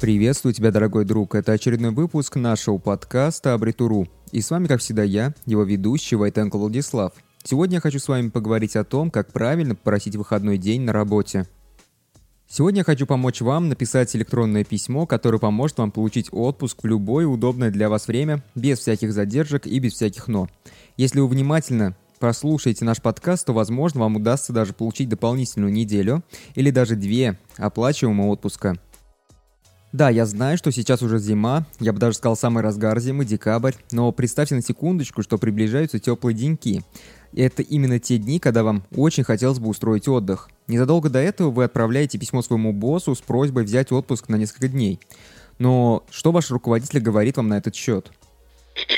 Приветствую тебя, дорогой друг. Это очередной выпуск нашего подкаста «Абритуру». И с вами, как всегда, я, его ведущий Вайтенко Владислав. Сегодня я хочу с вами поговорить о том, как правильно попросить выходной день на работе. Сегодня я хочу помочь вам написать электронное письмо, которое поможет вам получить отпуск в любое удобное для вас время, без всяких задержек и без всяких «но». Если вы внимательно прослушаете наш подкаст, то, возможно, вам удастся даже получить дополнительную неделю или даже две оплачиваемого отпуска. Да, я знаю, что сейчас уже зима, я бы даже сказал самый разгар зимы, декабрь, но представьте на секундочку, что приближаются теплые деньки. Это именно те дни, когда вам очень хотелось бы устроить отдых. Незадолго до этого вы отправляете письмо своему боссу с просьбой взять отпуск на несколько дней. Но что ваш руководитель говорит вам на этот счет?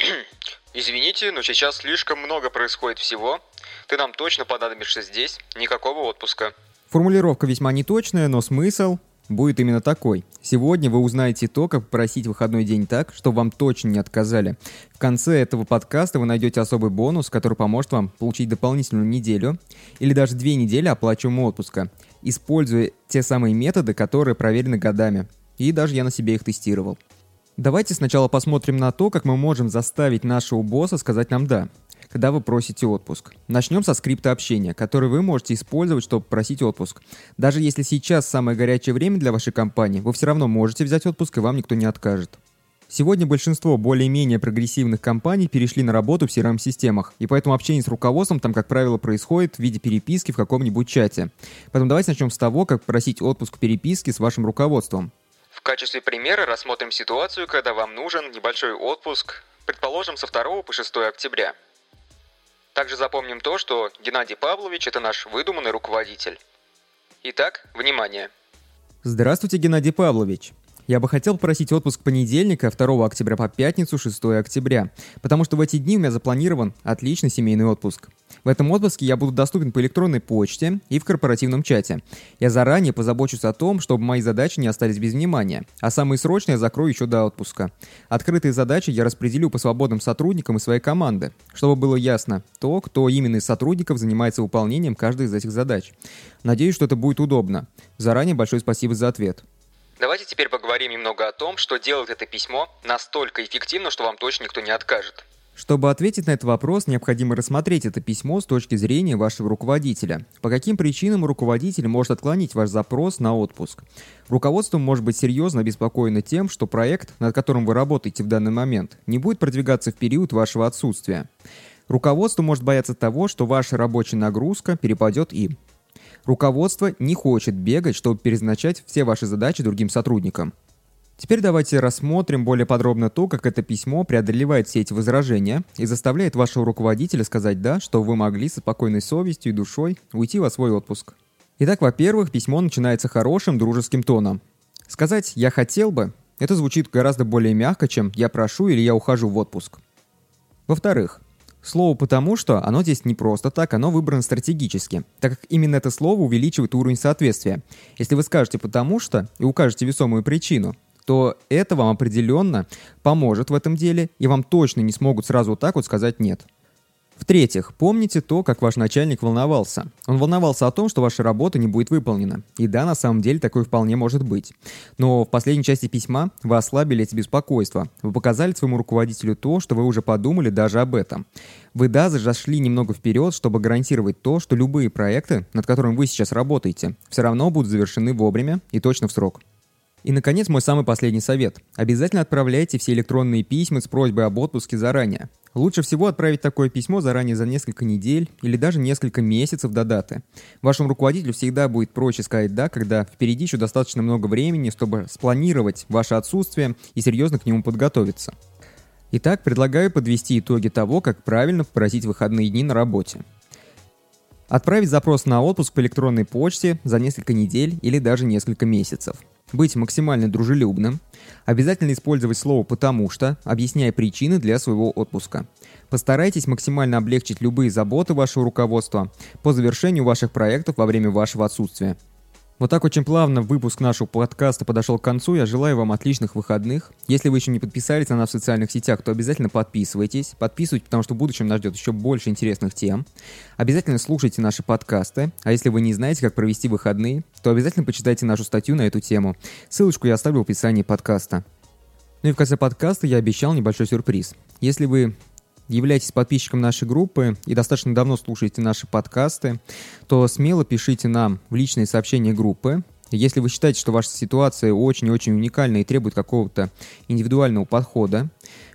Извините, но сейчас слишком много происходит всего. Ты нам точно понадобишься здесь. Никакого отпуска. Формулировка весьма неточная, но смысл будет именно такой. Сегодня вы узнаете то, как попросить выходной день так, чтобы вам точно не отказали. В конце этого подкаста вы найдете особый бонус, который поможет вам получить дополнительную неделю или даже две недели оплачиваемого отпуска, используя те самые методы, которые проверены годами. И даже я на себе их тестировал. Давайте сначала посмотрим на то, как мы можем заставить нашего босса сказать нам «да» когда вы просите отпуск. Начнем со скрипта общения, который вы можете использовать, чтобы просить отпуск. Даже если сейчас самое горячее время для вашей компании, вы все равно можете взять отпуск и вам никто не откажет. Сегодня большинство более-менее прогрессивных компаний перешли на работу в CRM-системах, и поэтому общение с руководством там, как правило, происходит в виде переписки в каком-нибудь чате. Поэтому давайте начнем с того, как просить отпуск в переписке с вашим руководством. В качестве примера рассмотрим ситуацию, когда вам нужен небольшой отпуск, предположим, со 2 по 6 октября. Также запомним то, что Геннадий Павлович – это наш выдуманный руководитель. Итак, внимание. Здравствуйте, Геннадий Павлович. Я бы хотел просить отпуск понедельника, 2 октября по пятницу, 6 октября, потому что в эти дни у меня запланирован отличный семейный отпуск. В этом отпуске я буду доступен по электронной почте и в корпоративном чате. Я заранее позабочусь о том, чтобы мои задачи не остались без внимания, а самые срочные я закрою еще до отпуска. Открытые задачи я распределю по свободным сотрудникам и своей команды, чтобы было ясно то, кто именно из сотрудников занимается выполнением каждой из этих задач. Надеюсь, что это будет удобно. Заранее большое спасибо за ответ. Давайте теперь поговорим немного о том, что делает это письмо настолько эффективно, что вам точно никто не откажет. Чтобы ответить на этот вопрос, необходимо рассмотреть это письмо с точки зрения вашего руководителя. По каким причинам руководитель может отклонить ваш запрос на отпуск? Руководство может быть серьезно обеспокоено тем, что проект, над которым вы работаете в данный момент, не будет продвигаться в период вашего отсутствия. Руководство может бояться того, что ваша рабочая нагрузка перепадет им. Руководство не хочет бегать, чтобы перезначать все ваши задачи другим сотрудникам. Теперь давайте рассмотрим более подробно то, как это письмо преодолевает все эти возражения и заставляет вашего руководителя сказать «да», что вы могли со спокойной совестью и душой уйти во свой отпуск. Итак, во-первых, письмо начинается хорошим дружеским тоном. Сказать «я хотел бы» — это звучит гораздо более мягко, чем «я прошу» или «я ухожу в отпуск». Во-вторых, Слово «потому что» оно здесь не просто так, оно выбрано стратегически, так как именно это слово увеличивает уровень соответствия. Если вы скажете «потому что» и укажете весомую причину, то это вам определенно поможет в этом деле, и вам точно не смогут сразу вот так вот сказать «нет». В-третьих, помните то, как ваш начальник волновался. Он волновался о том, что ваша работа не будет выполнена. И да, на самом деле такое вполне может быть. Но в последней части письма вы ослабили эти беспокойства. Вы показали своему руководителю то, что вы уже подумали даже об этом. Вы даже зашли немного вперед, чтобы гарантировать то, что любые проекты, над которыми вы сейчас работаете, все равно будут завершены вовремя и точно в срок. И, наконец, мой самый последний совет. Обязательно отправляйте все электронные письма с просьбой об отпуске заранее. Лучше всего отправить такое письмо заранее за несколько недель или даже несколько месяцев до даты. Вашему руководителю всегда будет проще сказать «да», когда впереди еще достаточно много времени, чтобы спланировать ваше отсутствие и серьезно к нему подготовиться. Итак, предлагаю подвести итоги того, как правильно попросить выходные дни на работе. Отправить запрос на отпуск по электронной почте за несколько недель или даже несколько месяцев – быть максимально дружелюбным, обязательно использовать слово «потому что», объясняя причины для своего отпуска. Постарайтесь максимально облегчить любые заботы вашего руководства по завершению ваших проектов во время вашего отсутствия. Вот так очень плавно выпуск нашего подкаста подошел к концу. Я желаю вам отличных выходных. Если вы еще не подписались на нас в социальных сетях, то обязательно подписывайтесь. Подписывайтесь, потому что в будущем нас ждет еще больше интересных тем. Обязательно слушайте наши подкасты. А если вы не знаете, как провести выходные, то обязательно почитайте нашу статью на эту тему. Ссылочку я оставлю в описании подкаста. Ну и в конце подкаста я обещал небольшой сюрприз. Если вы являетесь подписчиком нашей группы и достаточно давно слушаете наши подкасты, то смело пишите нам в личные сообщения группы. Если вы считаете, что ваша ситуация очень-очень уникальна и требует какого-то индивидуального подхода,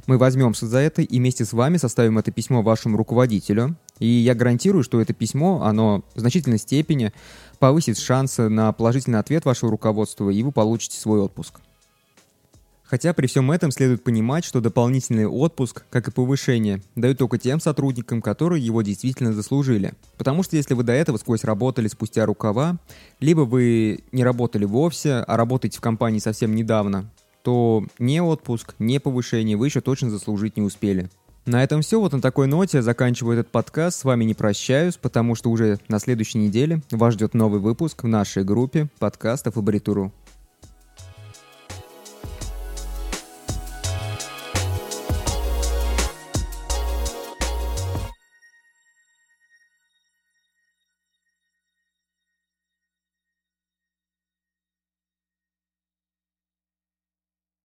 мы возьмемся за это и вместе с вами составим это письмо вашему руководителю. И я гарантирую, что это письмо, оно в значительной степени повысит шансы на положительный ответ вашего руководства, и вы получите свой отпуск. Хотя при всем этом следует понимать, что дополнительный отпуск, как и повышение, дают только тем сотрудникам, которые его действительно заслужили. Потому что если вы до этого сквозь работали спустя рукава, либо вы не работали вовсе, а работаете в компании совсем недавно, то не отпуск, не повышение вы еще точно заслужить не успели. На этом все. Вот на такой ноте я заканчиваю этот подкаст. С вами не прощаюсь, потому что уже на следующей неделе вас ждет новый выпуск в нашей группе подкастов Абритуру.